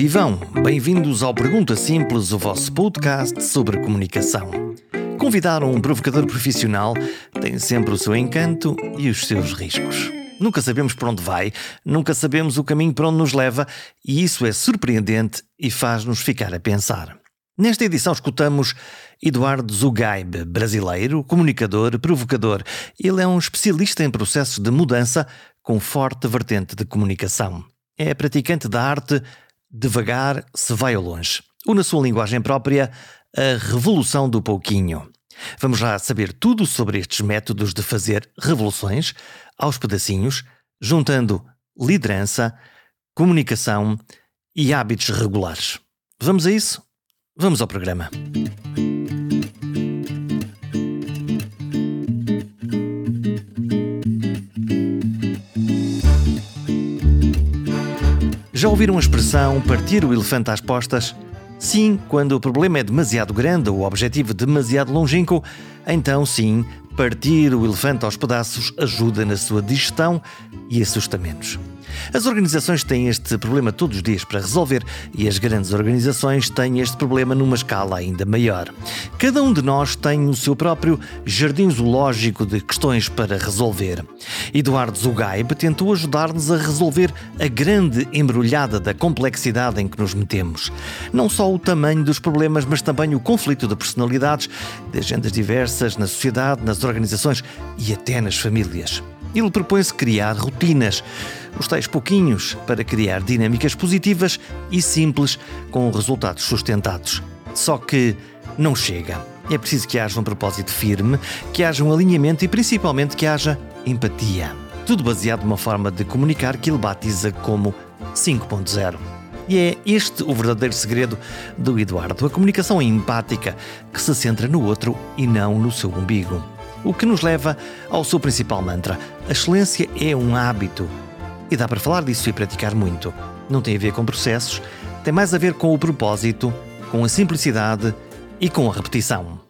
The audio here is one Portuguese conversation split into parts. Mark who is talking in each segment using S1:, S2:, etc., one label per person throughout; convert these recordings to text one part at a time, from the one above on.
S1: vivam! Bem-vindos ao Pergunta Simples, o vosso podcast sobre comunicação. Convidar um provocador profissional tem sempre o seu encanto e os seus riscos. Nunca sabemos para onde vai, nunca sabemos o caminho para onde nos leva, e isso é surpreendente e faz-nos ficar a pensar. Nesta edição escutamos Eduardo Zugaib, brasileiro, comunicador, provocador. Ele é um especialista em processos de mudança com forte vertente de comunicação. É praticante da arte devagar se vai ao longe. Ou na sua linguagem própria, a revolução do pouquinho. Vamos lá saber tudo sobre estes métodos de fazer revoluções aos pedacinhos, juntando liderança, comunicação e hábitos regulares. Vamos a isso? Vamos ao programa. Já ouviram a expressão partir o elefante às postas? Sim, quando o problema é demasiado grande ou o objetivo demasiado longínquo, então sim, partir o elefante aos pedaços ajuda na sua digestão e assusta menos. As organizações têm este problema todos os dias para resolver e as grandes organizações têm este problema numa escala ainda maior. Cada um de nós tem o seu próprio jardim zoológico de questões para resolver. Eduardo Zugaib tentou ajudar-nos a resolver a grande embrulhada da complexidade em que nos metemos. Não só o tamanho dos problemas, mas também o conflito de personalidades, de agendas diversas na sociedade, nas organizações e até nas famílias. Ele propõe-se criar rotinas, os tais pouquinhos, para criar dinâmicas positivas e simples com resultados sustentados. Só que não chega. É preciso que haja um propósito firme, que haja um alinhamento e principalmente que haja empatia. Tudo baseado numa forma de comunicar que ele batiza como 5.0. E é este o verdadeiro segredo do Eduardo, a comunicação empática, que se centra no outro e não no seu umbigo. O que nos leva ao seu principal mantra: a excelência é um hábito. E dá para falar disso e praticar muito. Não tem a ver com processos, tem mais a ver com o propósito, com a simplicidade e com a repetição.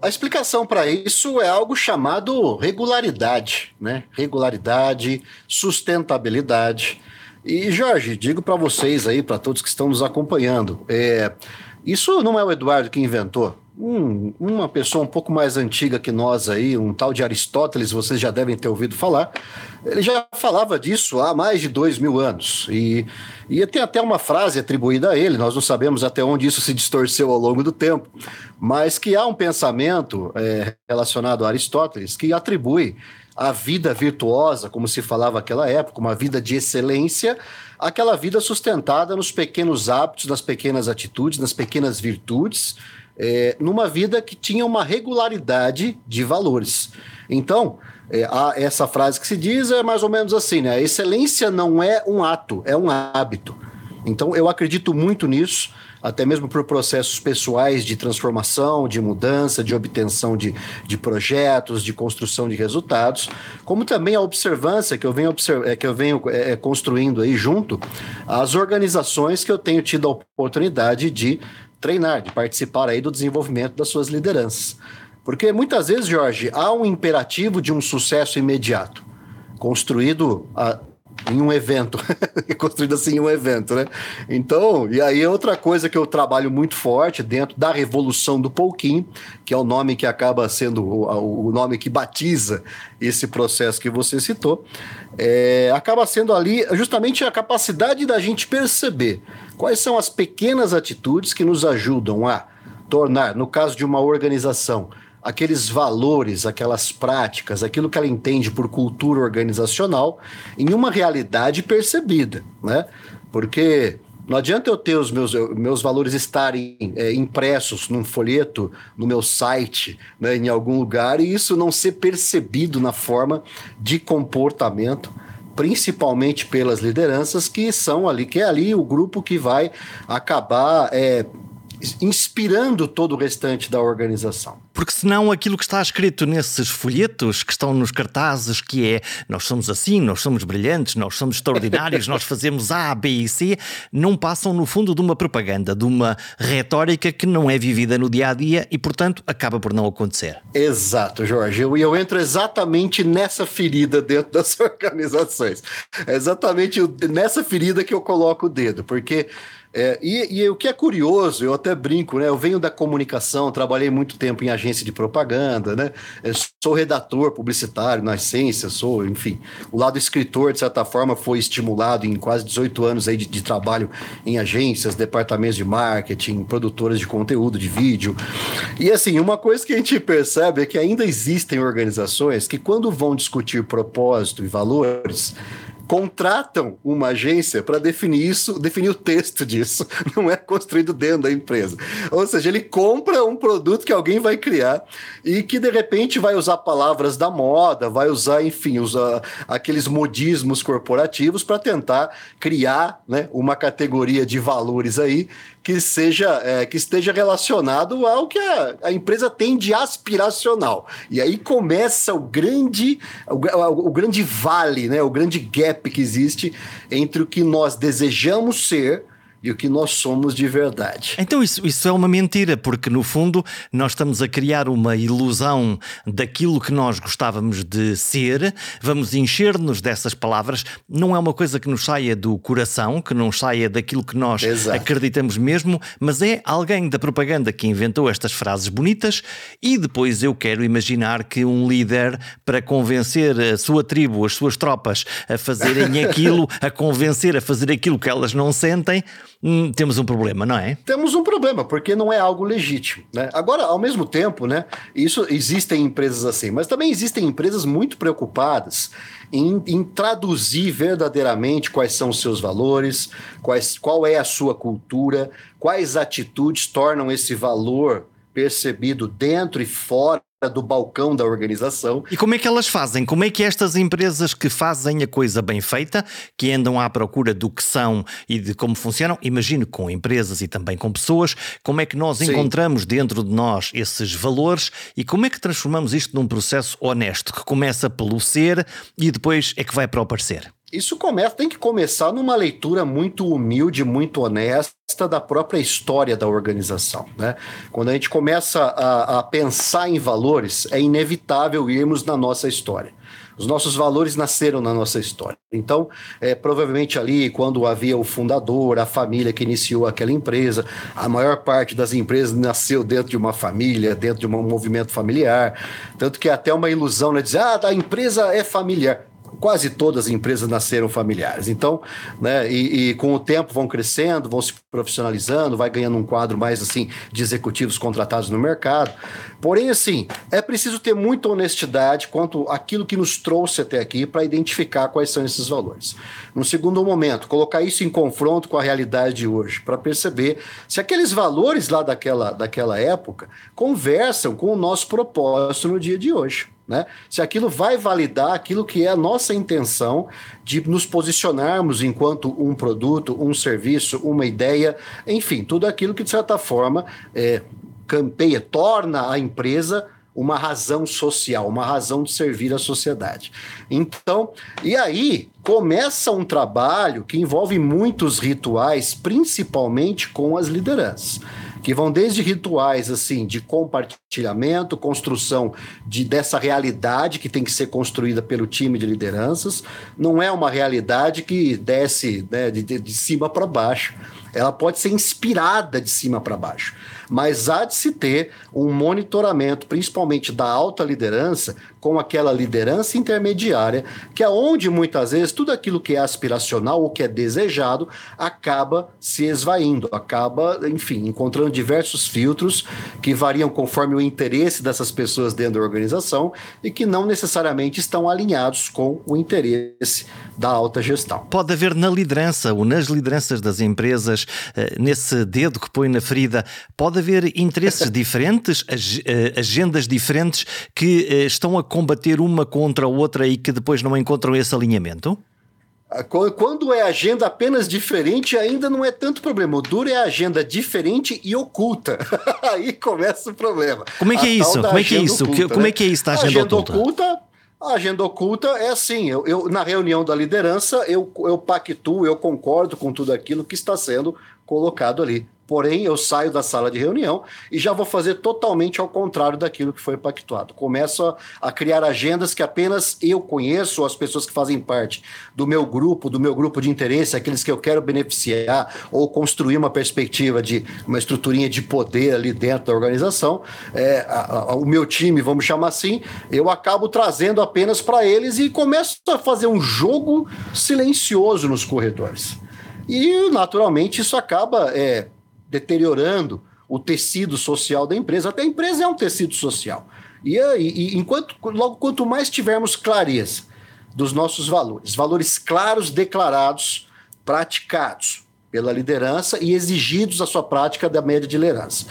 S2: A explicação para isso é algo chamado regularidade, né? Regularidade, sustentabilidade. E Jorge, digo para vocês aí, para todos que estão nos acompanhando, é, isso não é o Eduardo que inventou um, uma pessoa um pouco mais antiga que nós aí, um tal de Aristóteles, vocês já devem ter ouvido falar, ele já falava disso há mais de dois mil anos. E, e tem até uma frase atribuída a ele, nós não sabemos até onde isso se distorceu ao longo do tempo, mas que há um pensamento é, relacionado a Aristóteles que atribui a vida virtuosa, como se falava naquela época, uma vida de excelência, aquela vida sustentada nos pequenos hábitos, nas pequenas atitudes, nas pequenas virtudes, é, numa vida que tinha uma regularidade de valores. Então, é, essa frase que se diz é mais ou menos assim, né? A excelência não é um ato, é um hábito. Então, eu acredito muito nisso, até mesmo por processos pessoais de transformação, de mudança, de obtenção de, de projetos, de construção de resultados, como também a observância que eu venho, é, que eu venho é, construindo aí junto às organizações que eu tenho tido a oportunidade de treinar, de participar aí do desenvolvimento das suas lideranças. Porque muitas vezes, Jorge, há um imperativo de um sucesso imediato, construído a, em um evento, construído assim em um evento, né? Então, e aí outra coisa que eu trabalho muito forte dentro da revolução do pouquinho, que é o nome que acaba sendo o, o nome que batiza esse processo que você citou, é, acaba sendo ali justamente a capacidade da gente perceber quais são as pequenas atitudes que nos ajudam a tornar, no caso de uma organização, aqueles valores, aquelas práticas, aquilo que ela entende por cultura organizacional, em uma realidade percebida, né? Porque não adianta eu ter os meus, meus valores estarem é, impressos num folheto, no meu site, né, em algum lugar, e isso não ser percebido na forma de comportamento, principalmente pelas lideranças que são ali, que é ali o grupo que vai acabar é, inspirando todo o restante da organização.
S1: Porque senão aquilo que está escrito nesses folhetos que estão nos cartazes, que é nós somos assim, nós somos brilhantes, nós somos extraordinários, nós fazemos A, B e C, não passam no fundo de uma propaganda, de uma retórica que não é vivida no dia a dia e, portanto, acaba por não acontecer.
S2: Exato, Jorge. E eu, eu entro exatamente nessa ferida dentro das organizações. É exatamente nessa ferida que eu coloco o dedo, porque é, e, e, o que é curioso, eu até brinco, né? Eu venho da comunicação, trabalhei muito tempo em agência de propaganda, né? Eu sou redator publicitário na essência, sou, enfim, o lado escritor, de certa forma, foi estimulado em quase 18 anos aí de, de trabalho em agências, departamentos de marketing, produtoras de conteúdo, de vídeo. E assim, uma coisa que a gente percebe é que ainda existem organizações que, quando vão discutir propósito e valores, contratam uma agência para definir isso, definir o texto disso. Não é construído dentro da empresa. Ou seja, ele compra um produto que alguém vai criar e que de repente vai usar palavras da moda, vai usar, enfim, usar aqueles modismos corporativos para tentar criar né, uma categoria de valores aí que seja é, que esteja relacionado ao que a, a, empresa tem de aspiracional. E aí começa o grande o, o, o grande vale, né, o grande gap que existe entre o que nós desejamos ser e o que nós somos de verdade.
S1: Então isso, isso é uma mentira, porque no fundo nós estamos a criar uma ilusão daquilo que nós gostávamos de ser, vamos encher-nos dessas palavras, não é uma coisa que nos saia do coração, que não saia daquilo que nós Exato. acreditamos mesmo, mas é alguém da propaganda que inventou estas frases bonitas e depois eu quero imaginar que um líder, para convencer a sua tribo, as suas tropas a fazerem aquilo, a convencer a fazer aquilo que elas não sentem, hum, temos um problema, não é?
S2: Temos um problema, porque não é algo legítimo. Né? Agora, ao mesmo tempo, né, isso existem empresas assim, mas também existem empresas muito preocupadas em, em traduzir verdadeiramente quais são os seus valores, quais, qual é a sua cultura, quais atitudes tornam esse valor percebido dentro e fora do balcão da organização.
S1: E como é que elas fazem? Como é que estas empresas que fazem a coisa bem feita, que andam à procura do que são e de como funcionam, imagino com empresas e também com pessoas, como é que nós Sim. encontramos dentro de nós esses valores e como é que transformamos isto num processo honesto, que começa pelo ser e depois é que vai para o parecer?
S2: Isso começa, tem que começar numa leitura muito humilde, muito honesta da própria história da organização. Né? Quando a gente começa a, a pensar em valores, é inevitável irmos na nossa história. Os nossos valores nasceram na nossa história. Então, é, provavelmente ali, quando havia o fundador, a família que iniciou aquela empresa, a maior parte das empresas nasceu dentro de uma família, dentro de um movimento familiar. Tanto que é até uma ilusão, né? Dizer, ah, a empresa é familiar quase todas as empresas nasceram familiares. Então, né, e, e, com o tempo vão crescendo, vão se profissionalizando, vai ganhando um quadro mais assim de executivos contratados no mercado. Porém, assim, é preciso ter muita honestidade quanto aquilo que nos trouxe até aqui para identificar quais são esses valores. No segundo momento, colocar isso em confronto com a realidade de hoje, para perceber se aqueles valores lá daquela, daquela época conversam com o nosso propósito no dia de hoje. Né? Se aquilo vai validar aquilo que é a nossa intenção de nos posicionarmos enquanto um produto, um serviço, uma ideia, enfim, tudo aquilo que de certa forma é, campeia, torna a empresa uma razão social, uma razão de servir à sociedade. Então, e aí começa um trabalho que envolve muitos rituais, principalmente com as lideranças que vão desde rituais assim de compartilhamento, construção de dessa realidade que tem que ser construída pelo time de lideranças. Não é uma realidade que desce né, de, de cima para baixo. Ela pode ser inspirada de cima para baixo mas há de se ter um monitoramento, principalmente da alta liderança, com aquela liderança intermediária, que é onde muitas vezes tudo aquilo que é aspiracional ou que é desejado acaba se esvaindo, acaba, enfim, encontrando diversos filtros que variam conforme o interesse dessas pessoas dentro da organização e que não necessariamente estão alinhados com o interesse da alta gestão.
S1: Pode haver na liderança ou nas lideranças das empresas, eh, nesse dedo que põe na ferida, pode haver interesses diferentes, eh, agendas diferentes que eh, estão a combater uma contra a outra e que depois não encontram esse alinhamento?
S2: Quando é agenda apenas diferente, ainda não é tanto problema. O duro é a agenda diferente e oculta. Aí começa o problema.
S1: Como é que é isso? Como é que é isso? Oculta, Como é né? que é isso da agenda, agenda
S2: oculta? oculta? A agenda oculta é assim: eu, eu, na reunião da liderança, eu, eu pactuo, eu concordo com tudo aquilo que está sendo colocado ali. Porém, eu saio da sala de reunião e já vou fazer totalmente ao contrário daquilo que foi pactuado. Começo a, a, criar agendas que apenas eu conheço, as pessoas que fazem parte do meu grupo, do meu grupo de interesse, aqueles que eu quero beneficiar ou construir uma perspectiva de uma estruturinha de poder ali dentro da organização. É, a, a, o meu time, vamos chamar assim, eu acabo trazendo apenas para eles e começo a fazer um jogo silencioso nos corredores. E, naturalmente, isso acaba. É, deteriorando o tecido social da empresa. Até a empresa é um tecido social. E, e, enquanto, logo, quanto mais tivermos clareza dos nossos valores, valores claros, declarados, praticados pela liderança e exigidos a sua prática da média de liderança,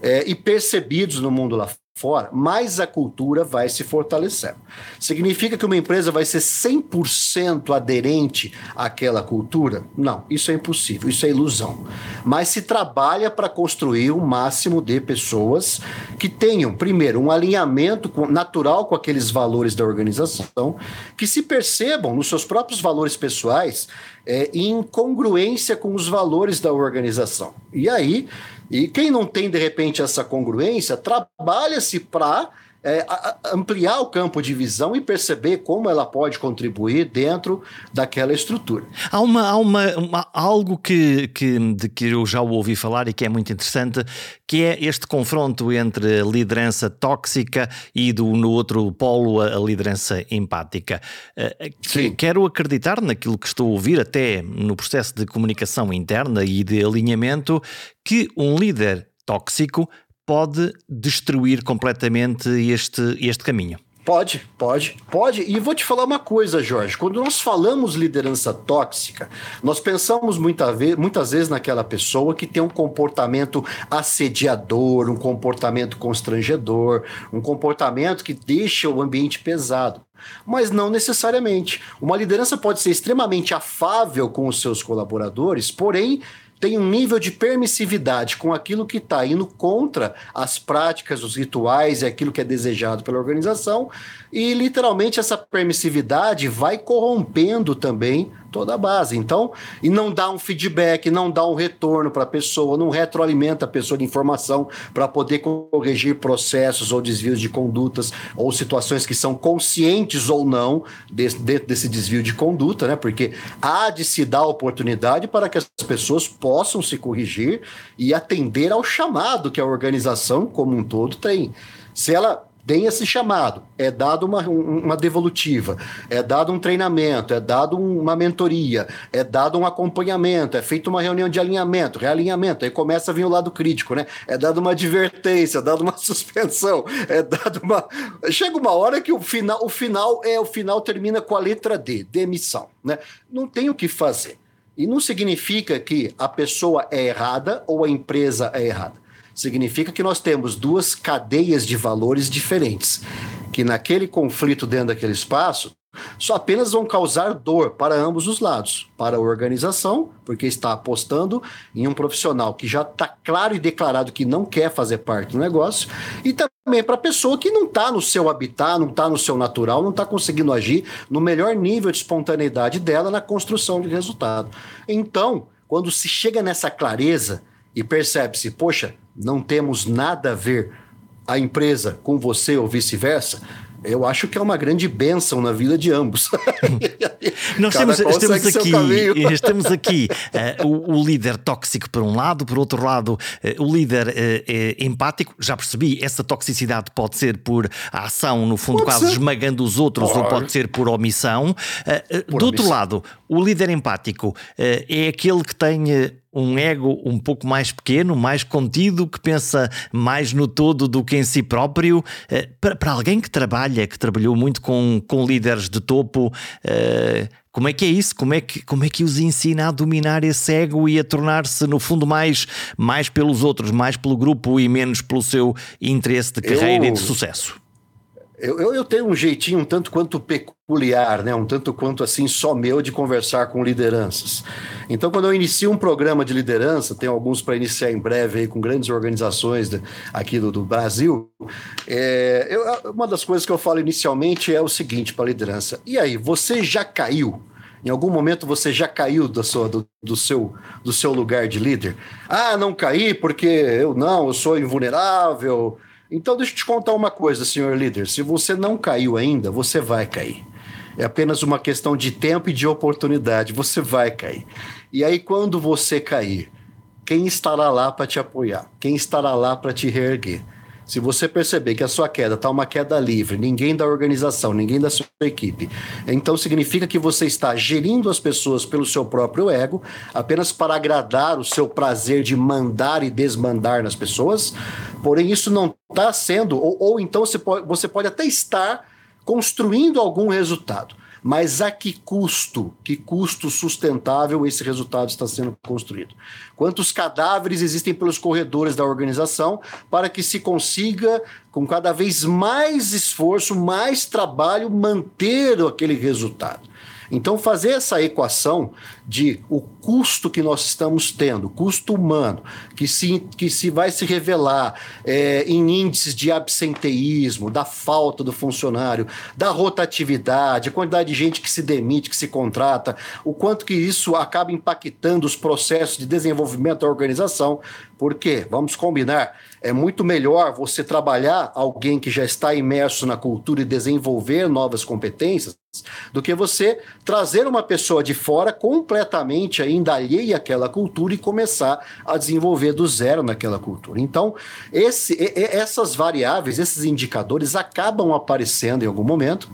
S2: é, e percebidos no mundo lá fora, mais a cultura vai se fortalecendo. Significa que uma empresa vai ser 100% aderente àquela cultura? Não, isso é impossível, isso é ilusão. Mas se trabalha para construir o um máximo de pessoas que tenham, primeiro, um alinhamento natural com aqueles valores da organização, que se percebam nos seus próprios valores pessoais é, em congruência com os valores da organização. E aí e quem não tem, de repente, essa congruência, trabalha-se para é, ampliar o campo de visão e perceber como ela pode contribuir dentro daquela estrutura.
S1: Há, uma, há uma, uma, algo que, que, de que eu já ouvi falar e que é muito interessante, que é este confronto entre a liderança tóxica e do, no outro polo a, liderança empática. Uh, Sim. Quero acreditar naquilo que estou a ouvir, até no processo de comunicação interna e de alinhamento, que um líder tóxico pode destruir completamente este, este caminho.
S2: Pode, pode, pode. E vou te falar uma coisa, Jorge. Quando nós falamos liderança tóxica, nós pensamos muita muitas vezes naquela pessoa que tem um comportamento assediador, um comportamento constrangedor, um comportamento que deixa o ambiente pesado. Mas não necessariamente. Uma liderança pode ser extremamente afável com os seus colaboradores, porém tem um nível de permissividade com aquilo que está indo contra as práticas, os rituais e aquilo que é desejado pela organização, e literalmente essa permissividade vai corrompendo também toda a base. Então, e não dá um feedback, não dá um retorno para a pessoa, não retroalimenta a pessoa de informação para poder corrigir processos ou desvios de condutas ou situações que são conscientes ou não desse, desse desvio de conduta, né? Porque há de se dar oportunidade para que as pessoas possam se corrigir e atender ao chamado que a organização como um todo tem. Se ela tem esse chamado, é dado uma, uma devolutiva, é dado um treinamento, é dado uma mentoria, é dado um acompanhamento, é feita uma reunião de alinhamento, realinhamento, aí começa a vir o lado crítico, né? É dado uma advertência, é dado uma suspensão, é dado uma. Chega uma hora que o final, o final é o final termina com a letra D, demissão, né? Não tem o que fazer. E não significa que a pessoa é errada ou a empresa é errada significa que nós temos duas cadeias de valores diferentes, que naquele conflito dentro daquele espaço só apenas vão causar dor para ambos os lados, para a organização, porque está apostando em um profissional que já está claro e declarado que não quer fazer parte do negócio, e também para a pessoa que não está no seu habitat, não está no seu natural, não está conseguindo agir no melhor nível de espontaneidade dela na construção de resultado. Então, quando se chega nessa clareza e percebe-se, poxa, não temos nada a ver a empresa com você ou vice-versa, eu acho que é uma grande bênção na vida de ambos.
S1: Nós temos, estamos, aqui, estamos aqui uh, o, o, líder tóxico por um lado, por outro lado, uh, o líder uh, empático. Já percebi, essa toxicidade pode ser por ação, no fundo, pode quase ser. esmagando os outros, pode. ou pode ser por omissão. Por do omissão. outro lado, o líder empático é aquele que tem um ego um pouco mais pequeno, mais contido, que pensa mais no todo do que em si próprio. Eh, para, alguém que trabalha, que trabalhou muito com, com líderes de topo, eh, como é que é isso? Como é que, como é que os ensina a dominar esse ego e a tornar-se, no fundo, mais, mais pelos outros, mais pelo grupo e menos pelo seu interesse de carreira eu, e de sucesso?
S2: Eu, eu, eu, tenho um jeitinho um tanto quanto peculiar, né? um tanto quanto assim só meu de conversar com lideranças. Então, quando eu inicio um programa de liderança, tem alguns para iniciar em breve aí com grandes organizações de, aqui do, do Brasil, é, eu, uma das coisas que eu falo inicialmente é o seguinte para a liderança: e aí, você já caiu? Em algum momento você já caiu do, sua, do, do, seu, do seu lugar de líder? Ah, não caí porque eu não, eu sou invulnerável então, deixa eu te contar uma coisa, senhor líder. Se você não caiu ainda, você vai cair. É apenas uma questão de tempo e de oportunidade. Você vai cair. E aí, quando você cair, quem estará lá para te apoiar? Quem estará lá para te reerguer? Se você perceber que a sua queda está uma queda livre, ninguém da organização, ninguém da sua equipe, então significa que você está gerindo as pessoas pelo seu próprio ego, apenas para agradar o seu prazer de mandar e desmandar nas pessoas. Porém, isso não está sendo, ou, ou então você pode, você pode até estar construindo algum resultado. Mas a que custo? Que custo sustentável esse resultado está sendo construído? Quantos cadáveres existem pelos corredores da organização para que se consiga, com cada vez mais esforço, mais trabalho, manter aquele resultado? Então, fazer essa equação de o custo que nós estamos tendo, custo humano, que se, que se vai se revelar é, em índices de absenteísmo, da falta do funcionário, da rotatividade, a quantidade de gente que se demite, que se contrata, o quanto que isso acaba impactando os processos de desenvolvimento da organização, porque, vamos combinar, é muito melhor você trabalhar alguém que já está imerso na cultura e desenvolver novas competências do que você trazer uma pessoa de fora completamente ainda alheia àquela cultura e começar a desenvolver do zero naquela cultura. Então, esse, essas variáveis, esses indicadores acabam aparecendo em algum momento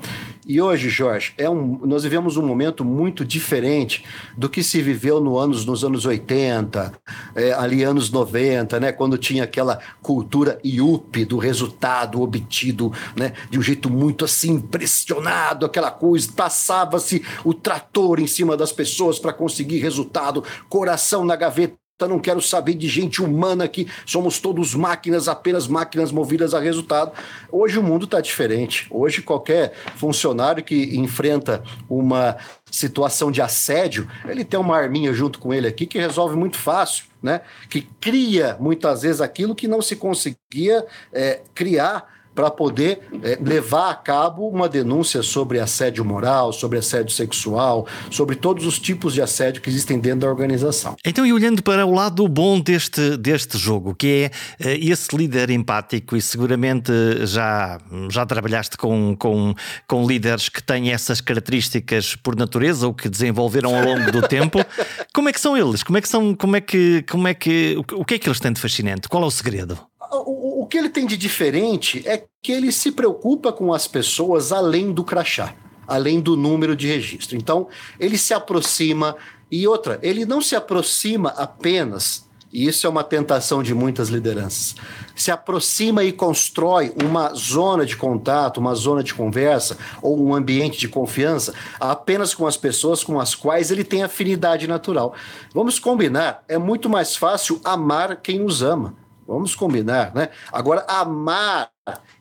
S2: e hoje, Jorge, é um, nós vivemos um momento muito diferente do que se viveu no anos, nos anos 80, é, ali anos 90, né, quando tinha aquela cultura IUP do resultado obtido, né, de um jeito muito assim impressionado, aquela coisa, passava-se o trator em cima das pessoas para conseguir resultado, coração na gaveta não quero saber de gente humana que somos todos máquinas, apenas máquinas movidas a resultado. Hoje o mundo está diferente. Hoje qualquer funcionário que enfrenta uma situação de assédio, ele tem uma arminha junto com ele aqui que resolve muito fácil, né? Que cria muitas vezes aquilo que não se conseguia é, criar para poder é, levar a cabo uma denúncia sobre assédio moral, sobre assédio sexual, sobre todos os tipos de assédio que existem dentro da organização.
S1: Então, e olhando para o lado bom deste, deste jogo, que é uh, esse líder empático, e seguramente já, já trabalhaste com, com, com líderes que têm essas características por natureza ou que desenvolveram ao longo do tempo, como é que são eles? Como é que são, como é que, como é que, o, que é que eles têm de fascinante? Qual é o segredo?
S2: o que ele tem de diferente é que ele se preocupa com as pessoas além do crachá, além do número de registro. Então, ele se aproxima. E outra, ele não se aproxima apenas e isso é uma tentação de muitas lideranças. Se aproxima e constrói uma zona de contato, uma zona de conversa ou um ambiente de confiança apenas com as pessoas com as quais ele tem afinidade natural. Vamos combinar, é muito mais fácil amar quem os ama. Vamos combinar, né? Agora, amar,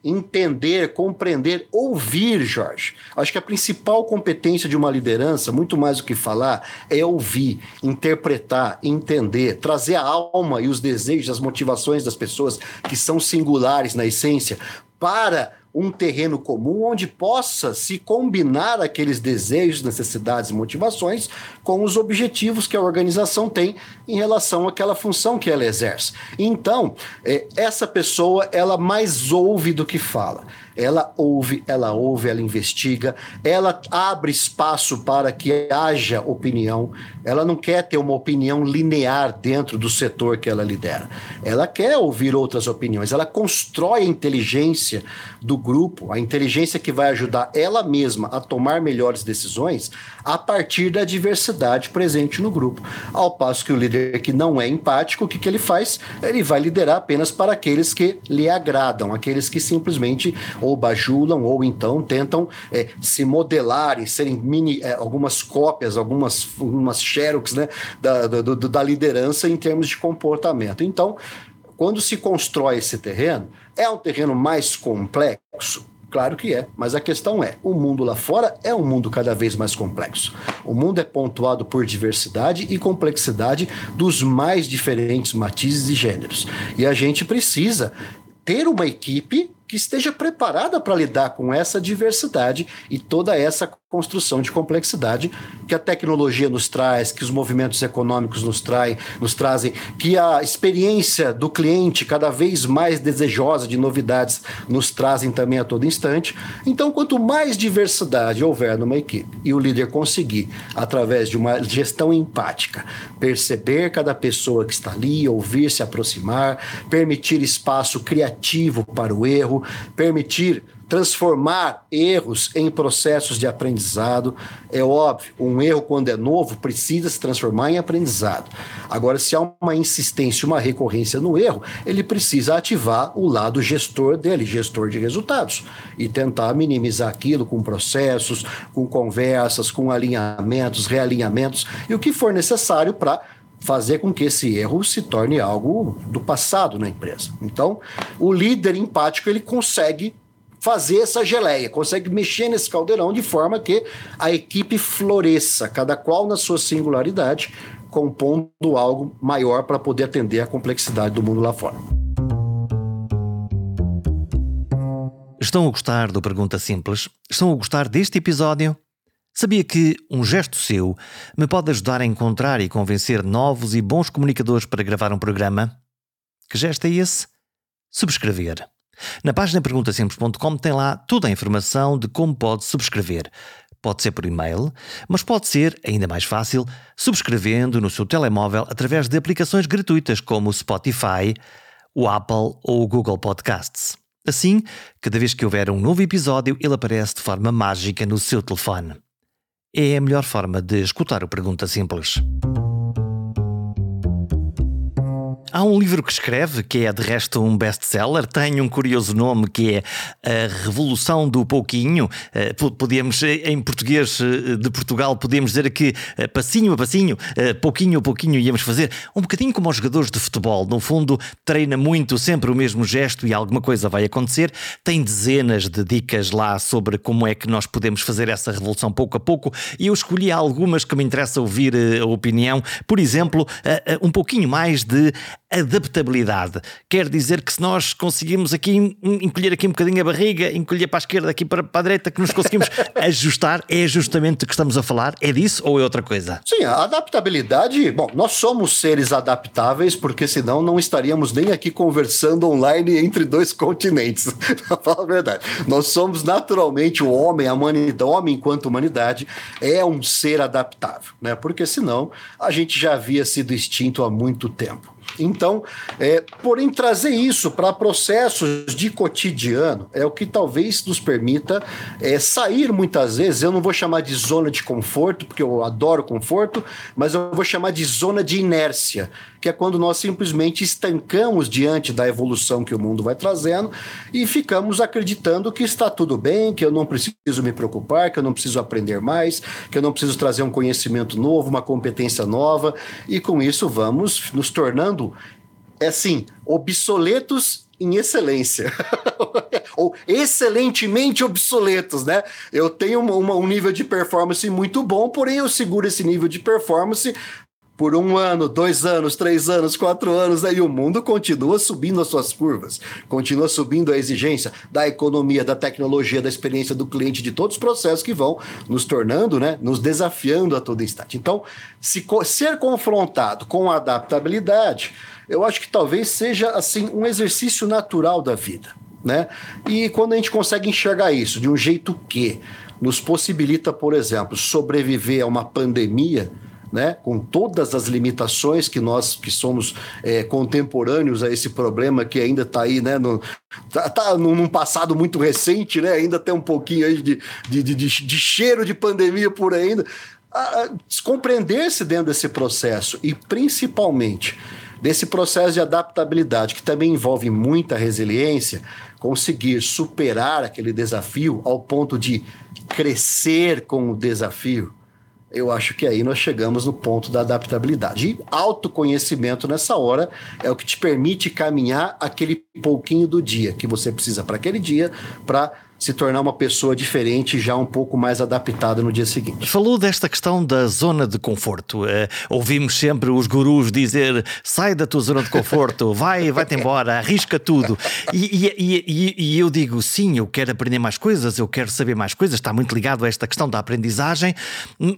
S2: entender, compreender, ouvir, Jorge. Acho que a principal competência de uma liderança, muito mais do que falar, é ouvir, interpretar, entender, trazer a alma e os desejos, as motivações das pessoas que são singulares na essência para um terreno comum onde possa se combinar aqueles desejos, necessidades e motivações com os objetivos que a organização tem em relação àquela função que ela exerce. Então, é, essa pessoa, ela mais ouve do que fala ela ouve, ela ouve, ela investiga, ela abre espaço para que haja opinião. Ela não quer ter uma opinião linear dentro do setor que ela lidera. Ela quer ouvir outras opiniões. Ela constrói a inteligência do grupo, a inteligência que vai ajudar ela mesma a tomar melhores decisões a partir da diversidade presente no grupo. Ao passo que o líder que não é empático, o que, que ele faz? Ele vai liderar apenas para aqueles que lhe agradam, aqueles que simplesmente ou bajulam ou então tentam é, se modelar e serem mini, é, algumas cópias, algumas, algumas xerox né, da, do, da liderança em termos de comportamento. Então, quando se constrói esse terreno, é um terreno mais complexo? Claro que é, mas a questão é: o mundo lá fora é um mundo cada vez mais complexo. O mundo é pontuado por diversidade e complexidade dos mais diferentes matizes e gêneros. E a gente precisa ter uma equipe que esteja preparada para lidar com essa diversidade e toda essa construção de complexidade que a tecnologia nos traz, que os movimentos econômicos nos, trai, nos trazem, que a experiência do cliente cada vez mais desejosa de novidades nos trazem também a todo instante. Então, quanto mais diversidade houver numa equipe e o líder conseguir, através de uma gestão empática, perceber cada pessoa que está ali, ouvir, se aproximar, permitir espaço criativo para o erro, permitir transformar erros em processos de aprendizado. É óbvio, um erro, quando é novo, precisa se transformar em aprendizado. Agora, se há uma insistência, uma recorrência no erro, ele precisa ativar o lado gestor dele, gestor de resultados, e tentar minimizar aquilo com processos, com conversas, com alinhamentos, realinhamentos e o que for necessário para fazer com que esse erro se torne algo do passado na empresa. Então, o líder empático ele consegue fazer essa geleia, consegue mexer nesse caldeirão de forma que a equipe floresça, cada qual na sua singularidade, compondo algo maior para poder atender a complexidade do mundo lá fora.
S1: Estão a gostar do Pergunta Simples? Estão a gostar deste episódio? Sabia que um gesto seu me pode ajudar a encontrar e convencer novos e bons comunicadores para gravar um programa? Que gesto é esse? Subscrever. Na página perguntasimples.com tem lá toda a informação de como pode subscrever. Pode ser por e-mail, mas pode ser, ainda mais fácil, subscrevendo no seu telemóvel através de aplicações gratuitas como o Spotify, o Apple ou o Google Podcasts. Assim, cada vez que houver um novo episódio, ele aparece de forma mágica no seu telefone é a melhor forma de escutar o Pergunta Simples. Há um livro que escreve, que é de resto um best-seller, tem um curioso nome que é A Revolução do Pouquinho. Eh, podemos, eh, em português eh, de Portugal, podemos dizer que passinho a passinho, pouquinho a pouquinho íamos fazer. Um bocadinho como os jogadores de futebol. No fundo, treina muito sempre o mesmo gesto e alguma coisa vai acontecer. Tem dezenas de dicas lá sobre como é que nós podemos fazer essa revolução pouco a pouco e eu escolhi algumas que me interessa ouvir a opinião. Por exemplo, um pouquinho mais de adaptabilidade. Quer dizer que se nós conseguimos aqui encolher aqui um bocadinho a barriga, encolher para a esquerda, aqui para, para a direita, que nos conseguimos ajustar, é justamente o que estamos a falar? É disso ou é outra coisa?
S2: Sim, a adaptabilidade, bom, nós somos seres adaptáveis, porque senão não estaríamos nem aqui conversando online entre dois continentes. Para falar a verdade. Nós somos naturalmente o homem, a humanidade, o homem enquanto humanidade é um ser adaptável, né? Porque senão a gente já havia sido extinto há muito tempo. Então, é, porém, trazer isso para processos de cotidiano é o que talvez nos permita é, sair muitas vezes. Eu não vou chamar de zona de conforto, porque eu adoro conforto, mas eu vou chamar de zona de inércia, que é quando nós simplesmente estancamos diante da evolução que o mundo vai trazendo e ficamos acreditando que está tudo bem, que eu não preciso me preocupar, que eu não preciso aprender mais, que eu não preciso trazer um conhecimento novo, uma competência nova, e com isso vamos nos tornando, é assim, obsoletos em excelência. Ou excelentemente obsoletos, né? Eu tenho uma, uma, um nível de performance muito bom, porém eu seguro esse nível de performance por um ano, dois anos, três anos, quatro anos, aí o mundo continua subindo as suas curvas, continua subindo a exigência da economia, da tecnologia, da experiência do cliente, de todos os processos que vão nos tornando, né, nos desafiando a todo instante. Então, se ser confrontado com a adaptabilidade, eu acho que talvez seja assim um exercício natural da vida, né? E quando a gente consegue enxergar isso de um jeito que nos possibilita, por exemplo, sobreviver a uma pandemia, né, com todas as limitações que nós que somos é, contemporâneos a esse problema que ainda está aí, né, no, tá, tá num passado muito recente, né, ainda tem um pouquinho aí de, de, de, de cheiro de pandemia por ainda, compreender-se dentro desse processo e principalmente desse processo de adaptabilidade que também envolve muita resiliência, conseguir superar aquele desafio ao ponto de crescer com o desafio, eu acho que aí nós chegamos no ponto da adaptabilidade. E autoconhecimento nessa hora é o que te permite caminhar aquele pouquinho do dia que você precisa para aquele dia para se tornar uma pessoa diferente, já um pouco mais adaptada no dia seguinte.
S1: Falou desta questão da zona de conforto. Uh, ouvimos sempre os gurus dizer: sai da tua zona de conforto, vai, vai-te embora, arrisca tudo. E, e, e, e, eu digo: sim, eu quero aprender mais coisas, eu quero saber mais coisas, está muito ligado a esta questão da aprendizagem,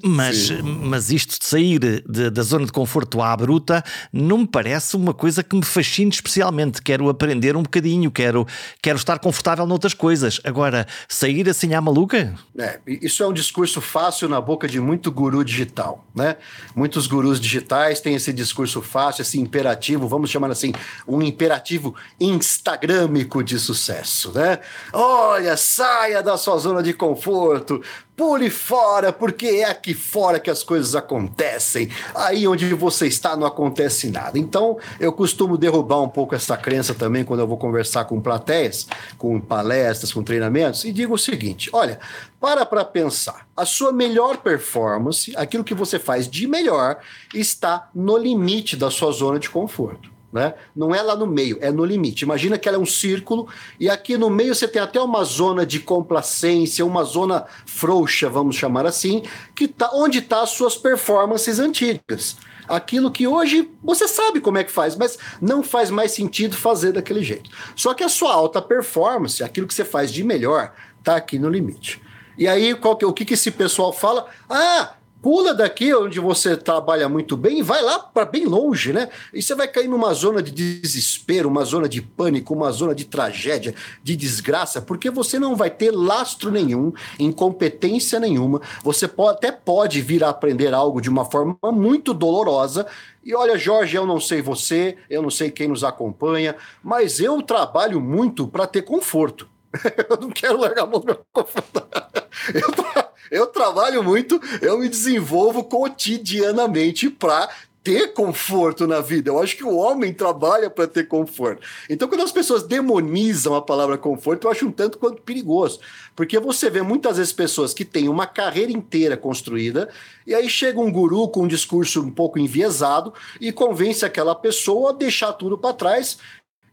S1: mas, mas isto de sair de, da zona de conforto à bruta não me parece uma coisa que me fascine especialmente. Quero aprender um bocadinho, quero, quero estar confortável noutras coisas. Agora, Agora, sair assim à maluca?
S2: É, isso é um discurso fácil na boca de muito guru digital, né? Muitos gurus digitais têm esse discurso fácil, esse imperativo, vamos chamar assim, um imperativo instagramico de sucesso, né? Olha, saia da sua zona de conforto, Pule fora, porque é aqui fora que as coisas acontecem. Aí onde você está não acontece nada. Então, eu costumo derrubar um pouco essa crença também quando eu vou conversar com plateias, com palestras, com treinamentos, e digo o seguinte: olha, para para pensar. A sua melhor performance, aquilo que você faz de melhor, está no limite da sua zona de conforto. Né? Não é lá no meio, é no limite. Imagina que ela é um círculo e aqui no meio você tem até uma zona de complacência, uma zona frouxa, vamos chamar assim, que tá onde está as suas performances antigas. Aquilo que hoje você sabe como é que faz, mas não faz mais sentido fazer daquele jeito. Só que a sua alta performance, aquilo que você faz de melhor, está aqui no limite. E aí, que, o que, que esse pessoal fala? Ah, Pula daqui onde você trabalha muito bem e vai lá para bem longe, né? E você vai cair numa zona de desespero, uma zona de pânico, uma zona de tragédia, de desgraça, porque você não vai ter lastro nenhum, incompetência nenhuma. Você pode, até pode vir a aprender algo de uma forma muito dolorosa. E olha, Jorge, eu não sei você, eu não sei quem nos acompanha, mas eu trabalho muito para ter conforto. eu não quero largar a mão do meu conforto. eu trabalho eu trabalho muito, eu me desenvolvo cotidianamente para ter conforto na vida. Eu acho que o homem trabalha para ter conforto. Então, quando as pessoas demonizam a palavra conforto, eu acho um tanto quanto perigoso. Porque você vê muitas vezes pessoas que têm uma carreira inteira construída, e aí chega um guru com um discurso um pouco enviesado e convence aquela pessoa a deixar tudo para trás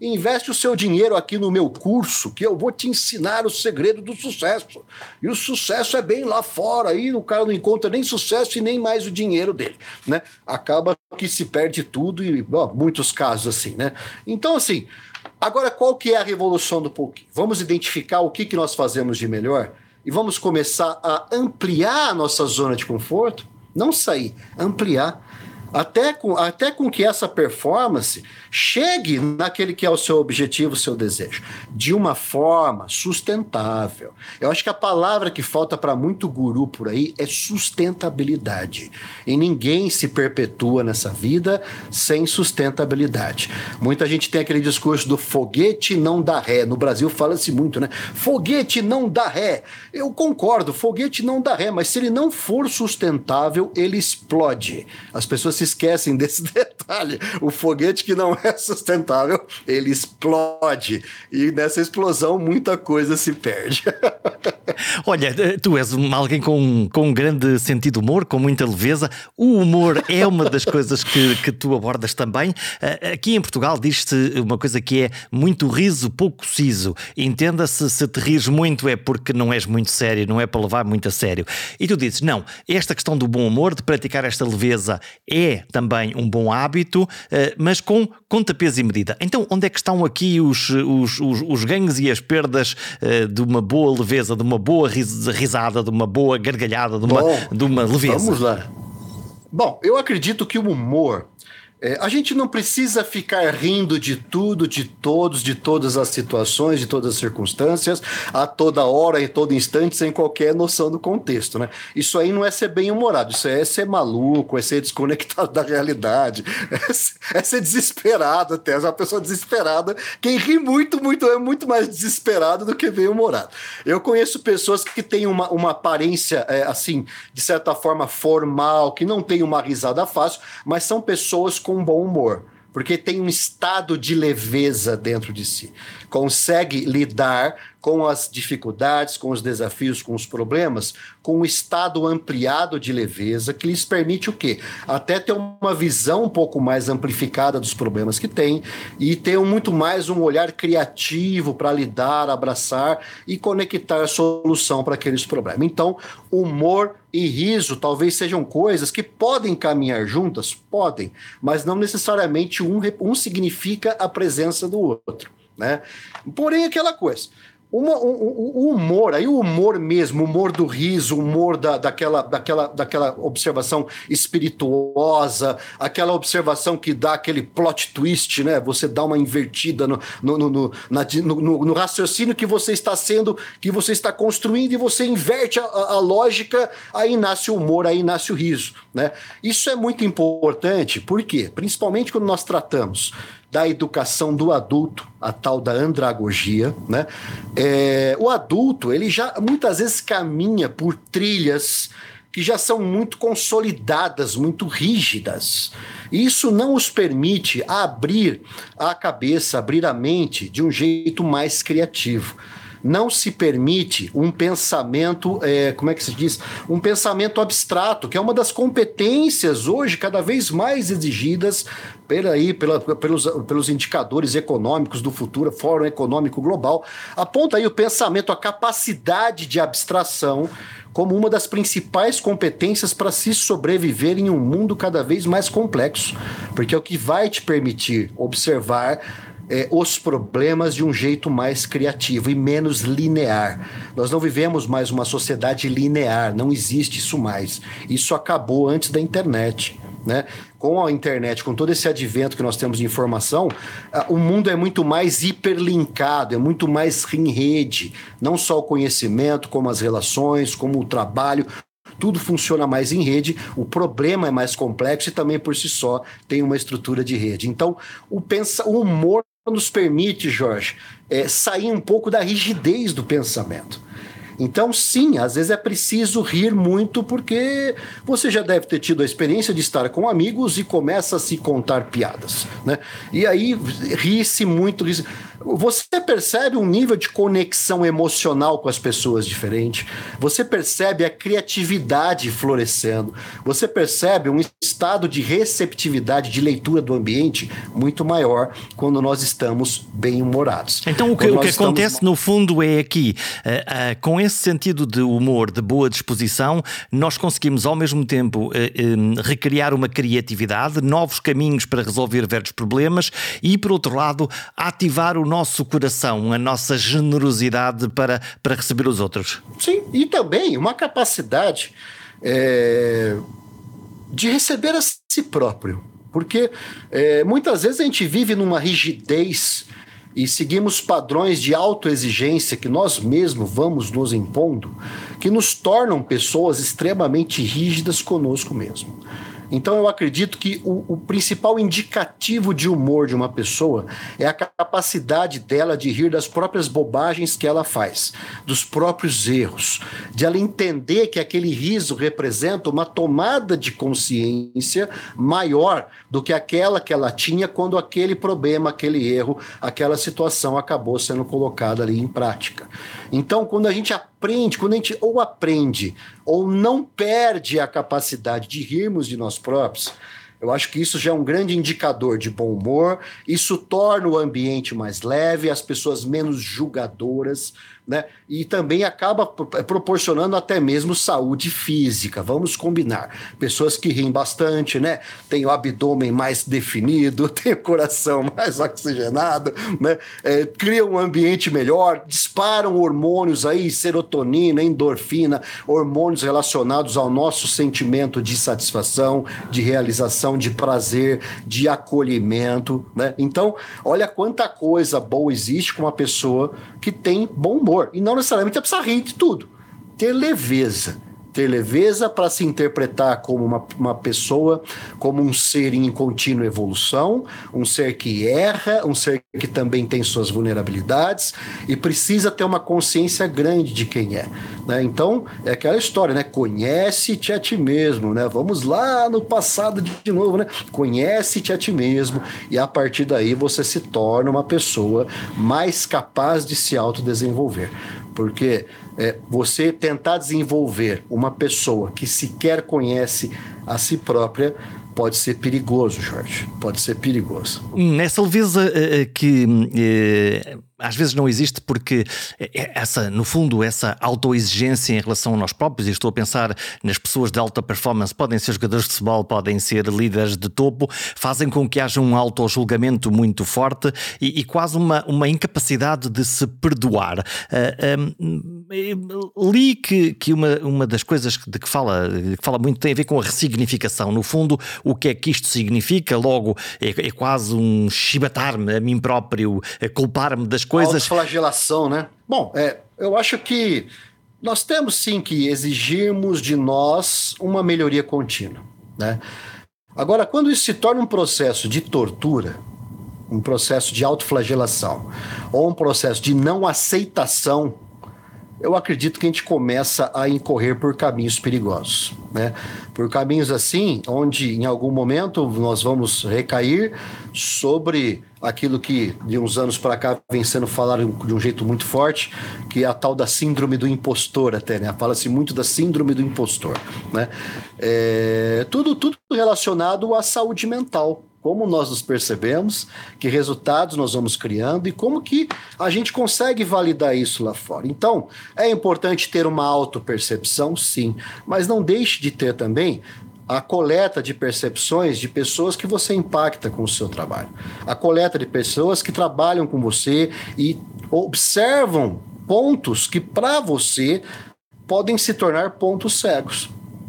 S2: Investe o seu dinheiro aqui no meu curso, que eu vou te ensinar o segredo do sucesso. E o sucesso é bem lá fora, aí o cara não encontra nem sucesso e nem mais o dinheiro dele, né? Acaba que se perde tudo e ó, muitos casos assim, né? Então assim, agora qual que é a revolução do pouquinho? Vamos identificar o que, que nós fazemos de melhor e vamos começar a ampliar a nossa zona de conforto, não sair, ampliar até com, até com que essa performance chegue naquele que é o seu objetivo, o seu desejo, de uma forma sustentável. Eu acho que a palavra que falta para muito guru por aí é sustentabilidade. E ninguém se perpetua nessa vida sem sustentabilidade. Muita gente tem aquele discurso do foguete não dá ré. No Brasil fala-se muito, né? Foguete não dá ré. Eu concordo, foguete não dá ré, mas se ele não for sustentável, ele explode. As pessoas se esquecem desse detalhe. O foguete que não é sustentável, ele explode. E nessa explosão, muita coisa se perde.
S1: Olha, tu és alguém com, com um grande sentido de humor, com muita leveza. O humor é uma das coisas que, que tu abordas também. Eh, aqui em Portugal diz-se uma coisa que é muito riso, pouco siso. Entenda-se, se te rires muito é porque não és muito sério, não é para levar muito a sério. E tu dizes, não, esta questão do bom humor, de praticar esta leveza, é também um bom hábito, eh, mas com conta, peso e medida. Então, onde é que estão aqui os, os, os, os ganhos e as perdas eh, de uma boa leveza, de uma boa risada, de uma boa gargalhada, de uma, Bom, de uma leveza?
S2: Vamos lá. Bom, eu acredito que o humor é, a gente não precisa ficar rindo de tudo, de todos, de todas as situações, de todas as circunstâncias, a toda hora, em todo instante, sem qualquer noção do contexto, né? Isso aí não é ser bem-humorado, isso é ser maluco, é ser desconectado da realidade, é ser, é desesperado até. É uma pessoa desesperada. Quem ri muito, muito, é muito mais desesperado do que bem-humorado. Eu conheço pessoas que têm uma, uma aparência, é, assim, de certa forma formal, que não tem uma risada fácil, mas são pessoas com bom humor. porque tem um estado de leveza dentro de si. Consegue lidar com as dificuldades, com os desafios, com os problemas, com um estado ampliado de leveza que lhes permite o quê? Até ter uma visão um pouco mais amplificada dos problemas que tem e ter muito mais um olhar criativo para lidar, abraçar e conectar solução para aqueles problemas. Então, humor e riso talvez sejam coisas que podem caminhar juntas, podem, mas não necessariamente um, um significa a presença do outro. Né? Porém, aquela coisa. Uma, um, um, humor, aí o humor mesmo, o humor do riso, o humor da, daquela, daquela, daquela observação espirituosa, aquela observação que dá aquele plot twist, né? Você dá uma invertida no, no, no, na, no, no raciocínio que você está sendo, que você está construindo e você inverte a, a lógica, aí nasce o humor, aí nasce o riso, né? Isso é muito importante, por quê? Principalmente quando nós tratamos da educação do adulto, a tal da andragogia, né? É, o adulto, ele já muitas vezes caminha por trilhas que já são muito consolidadas, muito rígidas. E isso não os permite abrir a cabeça, abrir a mente de um jeito mais criativo não se permite um pensamento, é, como é que se diz? Um pensamento abstrato, que é uma das competências hoje cada vez mais exigidas pela, pela, pelos, pelos indicadores econômicos do futuro, Fórum Econômico Global. Aponta aí o pensamento, a capacidade de abstração como uma das principais competências para se sobreviver em um mundo cada vez mais complexo, porque é o que vai te permitir observar é, os problemas de um jeito mais criativo e menos linear. Nós não vivemos mais uma sociedade linear, não existe isso mais. Isso acabou antes da internet. Né? Com a internet, com todo esse advento que nós temos de informação, o mundo é muito mais hiperlinkado, é muito mais em rede. Não só o conhecimento, como as relações, como o trabalho, tudo funciona mais em rede, o problema é mais complexo e também por si só tem uma estrutura de rede. Então, o, pensa, o humor nos permite, Jorge, é, sair um pouco da rigidez do pensamento. Então, sim, às vezes é preciso rir muito, porque você já deve ter tido a experiência de estar com amigos e começa a se contar piadas. Né? E aí ri-se muito. Ri você percebe um nível de conexão emocional com as pessoas diferente. Você percebe a criatividade florescendo. Você percebe um estado de receptividade, de leitura do ambiente muito maior quando nós estamos bem humorados.
S1: Então, o que, o que acontece no fundo é aqui, uh, uh, com esse sentido de humor, de boa disposição, nós conseguimos ao mesmo tempo uh, recriar uma criatividade, novos caminhos para resolver velhos problemas e, por outro lado, ativar o nosso coração, a nossa generosidade para, para receber os outros.
S2: Sim, e também uma capacidade é, de receber a si próprio. Porque é, muitas vezes a gente vive numa rigidez e seguimos padrões de autoexigência que nós mesmos vamos nos impondo, que nos tornam pessoas extremamente rígidas conosco mesmo. Então eu acredito que o, o, principal indicativo de humor de uma pessoa é a capacidade dela de rir das próprias bobagens que ela faz, dos próprios erros, de ela entender que aquele riso representa uma tomada de consciência maior do que aquela que ela tinha quando aquele problema, aquele erro, aquela situação acabou sendo colocada ali em prática. Então, quando a gente aprende, quando a gente ou aprende ou não perde a capacidade de rirmos de nós próprios, eu acho que isso já é um grande indicador de bom humor. Isso torna o ambiente mais leve, as pessoas menos julgadoras, né? E também acaba proporcionando até mesmo saúde física. Vamos combinar. Pessoas que riem bastante, né? Tem o abdômen mais definido, tem o coração mais oxigenado, né? É, criam um ambiente melhor, disparam hormônios aí, serotonina, endorfina, hormônios relacionados ao nosso sentimento de satisfação, de realização, de prazer, de acolhimento, né? Então, olha quanta coisa boa existe com uma pessoa que tem bom humor. E não necessariamente é precisar rir de tudo. Ter leveza, ter leveza para se interpretar como uma, uma pessoa, como um ser em contínua evolução, um ser que erra, um ser que também tem suas vulnerabilidades e precisa ter uma consciência grande de quem é. Né? Então, é aquela história, né? Conhece-te a ti mesmo, né? Vamos lá no passado de novo, né? Conhece-te a ti mesmo e a partir daí você se torna uma pessoa mais capaz de se autodesenvolver. Porque é, você tentar desenvolver uma pessoa que sequer conhece a si própria pode ser perigoso, Jorge. Pode ser perigoso.
S1: Nessa leveza uh, que uh, às vezes não existe porque essa, no fundo, essa autoexigência em relação a nós próprios, e estou a pensar nas pessoas de alta performance, podem ser jogadores de futebol, podem ser líderes de topo, fazem com que haja um auto-julgamento muito forte e, e, quase uma, uma incapacidade de se perdoar. Uh, um, li que, que uma, uma das coisas de que fala, que fala muito tem a ver com a ressignificação. No fundo, o que é que isto significa? Logo, é, é quase um chibatar-me a mim próprio, culpar-me das coisas.
S2: Né? Bom, é, eu acho que nós temos sim que exigirmos de nós uma melhoria contínua, né? Agora, quando isso se torna um processo de tortura, um processo de autoflagelação, ou um processo de não aceitação eu acredito que a gente começa a incorrer por caminhos perigosos, né? Por caminhos assim, onde em algum momento nós vamos recair sobre aquilo que de uns anos para cá vem sendo falado de um jeito muito forte, que é a tal da síndrome do impostor até, né? Fala-se muito da síndrome do impostor, né? É, tudo, tudo relacionado à saúde mental, como nós nos percebemos, que resultados nós vamos criando e como que a gente consegue validar isso lá fora. Então, é importante ter uma autopercepção, sim, mas não deixe de ter também a coleta de percepções de pessoas que você impacta com o seu trabalho. A coleta de pessoas que trabalham com você e observam pontos que para você podem se tornar pontos cegos.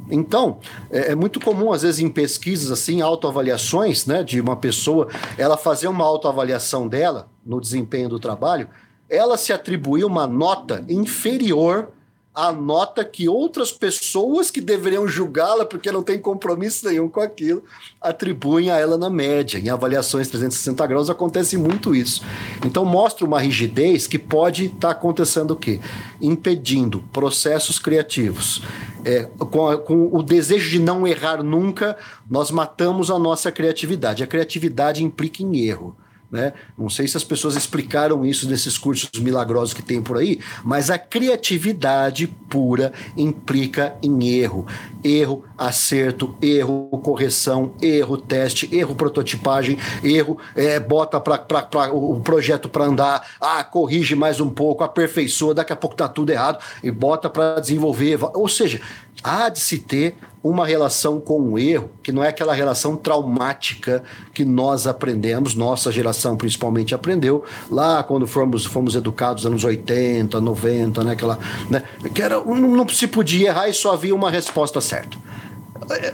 S2: Então, é, é, muito comum, às vezes, em pesquisas assim, autoavaliações, né, de uma pessoa, ela fazer uma autoavaliação dela no desempenho do trabalho, ela se atribuir uma nota inferior à nota que outras pessoas que deveriam julgá-la porque não tem compromisso nenhum com aquilo, atribuem a ela na média. Em avaliações 360 graus acontece muito isso. Então mostra uma rigidez que pode estar tá acontecendo o quê? Impedindo processos criativos é, com, a, com, o desejo de não errar nunca, nós matamos a nossa criatividade. A criatividade implica em erro. Né? Não sei se as pessoas explicaram isso nesses cursos milagrosos que tem por aí, mas a criatividade pura implica em erro. Erro, acerto, erro, correção, erro, teste, erro, prototipagem, erro, é, bota para o projeto para andar, ah, corrige mais um pouco, aperfeiçoa, daqui a pouco tá tudo errado, e bota para desenvolver. Ou seja, há de se ter uma relação com o erro, que não é aquela relação traumática que nós aprendemos, nossa geração principalmente aprendeu, lá quando fomos, fomos educados anos 80, 90, né, aquela, né, que era, não, não se podia errar e só havia uma resposta certa.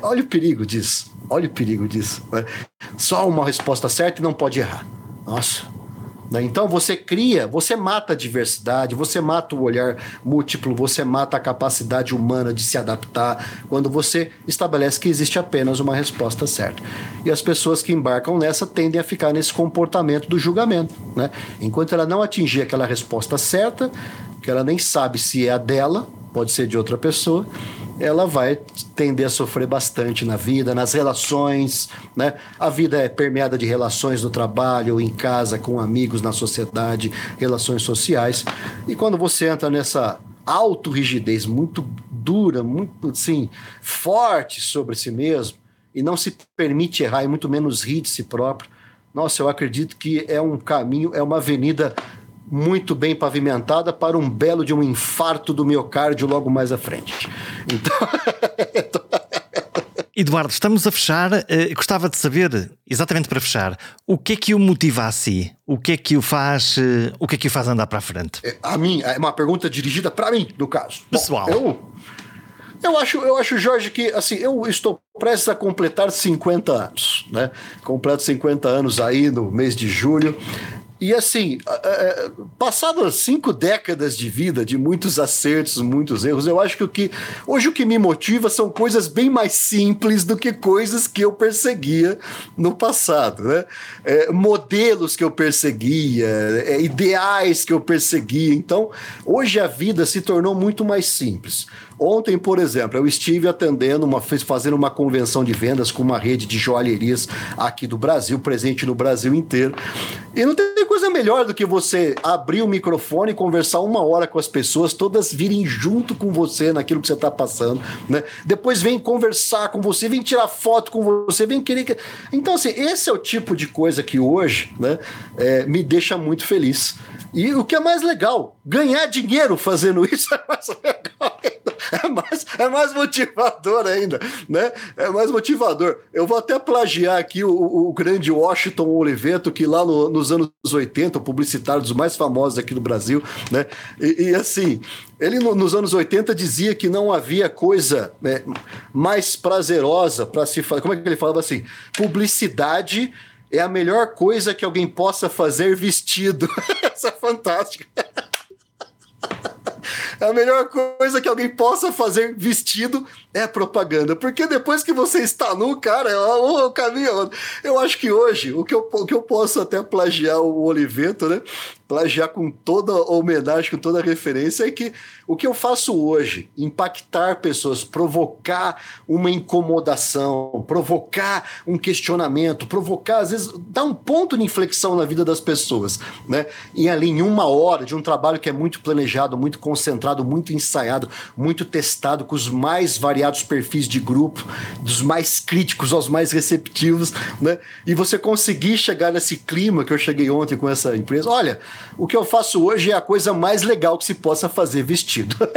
S2: Olha o perigo disso, olha o perigo disso. Né? Só uma resposta certa e não pode errar. Nossa? Então você cria, você mata a diversidade, você mata o olhar múltiplo, você mata a capacidade humana de se adaptar quando você estabelece que existe apenas uma resposta certa. E as pessoas que embarcam nessa tendem a ficar nesse comportamento do julgamento. Né? Enquanto ela não atingir aquela resposta certa, que ela nem sabe se é a dela, pode ser de outra pessoa, ela vai tender a sofrer bastante na vida, nas relações, né? A vida é permeada de relações no trabalho, em casa, com amigos, na sociedade, relações sociais. E quando você entra nessa auto-rigidez muito dura, muito assim, forte sobre si mesmo, e não se permite errar, e muito menos rir de si próprio, nossa, eu acredito que é um caminho, é uma avenida muito bem pavimentada para um belo de um infarto do miocárdio logo mais à frente. Então.
S1: Eduardo, estamos a fechar. Uh, gostava de saber, exatamente para fechar, o que é que o motiva a si? O que é que o faz, uh, o que é que o faz andar para a frente?
S2: É, a mim, é uma pergunta dirigida para mim, no caso.
S1: Pessoal.
S2: Bom, eu, eu acho, eu acho, Jorge, que assim, eu estou prestes a completar 50 anos, né? Completo 50 anos aí no mês de julho. E assim, passadas cinco décadas de vida, de muitos acertos, muitos erros, eu acho que o que hoje o que me motiva são coisas bem mais simples do que coisas que eu perseguia no passado, né? É, modelos que eu perseguia, é, ideais que eu perseguia. Então, hoje a vida se tornou muito mais simples. Ontem, por exemplo, eu estive atendendo, uma, fazendo uma convenção de vendas com uma rede de joalherias aqui do Brasil, presente no Brasil inteiro. E não tem coisa melhor do que você abrir o microfone e conversar uma hora com as pessoas, todas virem junto com você naquilo que você está passando, né? Depois vem conversar com você, vem tirar foto com você, vem querer. Então, assim, esse é o tipo de coisa que hoje né, é, me deixa muito feliz. E o que é mais legal, ganhar dinheiro fazendo isso é mais legal é mais, é mais motivador ainda, né? É mais motivador. Eu vou até plagiar aqui o, o grande Washington Oliveto, que lá no, nos anos 80, publicitário dos mais famosos aqui no Brasil, né? E, e assim, ele no, nos anos 80 dizia que não havia coisa né, mais prazerosa para se fazer. Como é que ele falava assim? Publicidade é a melhor coisa que alguém possa fazer vestido. Isso é fantástico. A melhor coisa que alguém possa fazer vestido é propaganda. Porque depois que você está nu, cara, é o caminho. Eu acho que hoje, o que eu, o que eu posso até plagiar o Oliveto, né? plagiar com toda homenagem, com toda referência, é que o que eu faço hoje, impactar pessoas, provocar uma incomodação, provocar um questionamento, provocar, às vezes, dar um ponto de inflexão na vida das pessoas, né? E ali em uma hora de um trabalho que é muito planejado, muito concentrado, muito ensaiado, muito testado, com os mais variados perfis de grupo, dos mais críticos aos mais receptivos, né? E você conseguir chegar nesse clima que eu cheguei ontem com essa empresa, olha, o que eu faço hoje é a coisa mais legal que se possa fazer vestido.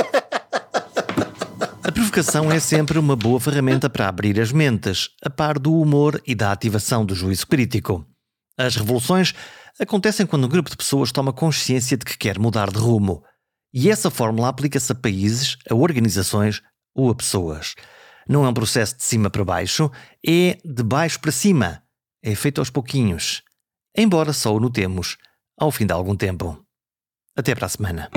S1: A provocação é sempre uma boa ferramenta para abrir as mentes, a par do humor e da ativação do juízo crítico. As revoluções acontecem quando um grupo de pessoas toma consciência de que quer mudar de rumo. E essa fórmula aplica-se a países, a organizações ou a pessoas. Não é um processo de cima para baixo, é de baixo para cima. É feito aos pouquinhos. Embora só o notemos ao fim de algum tempo. Até para a semana.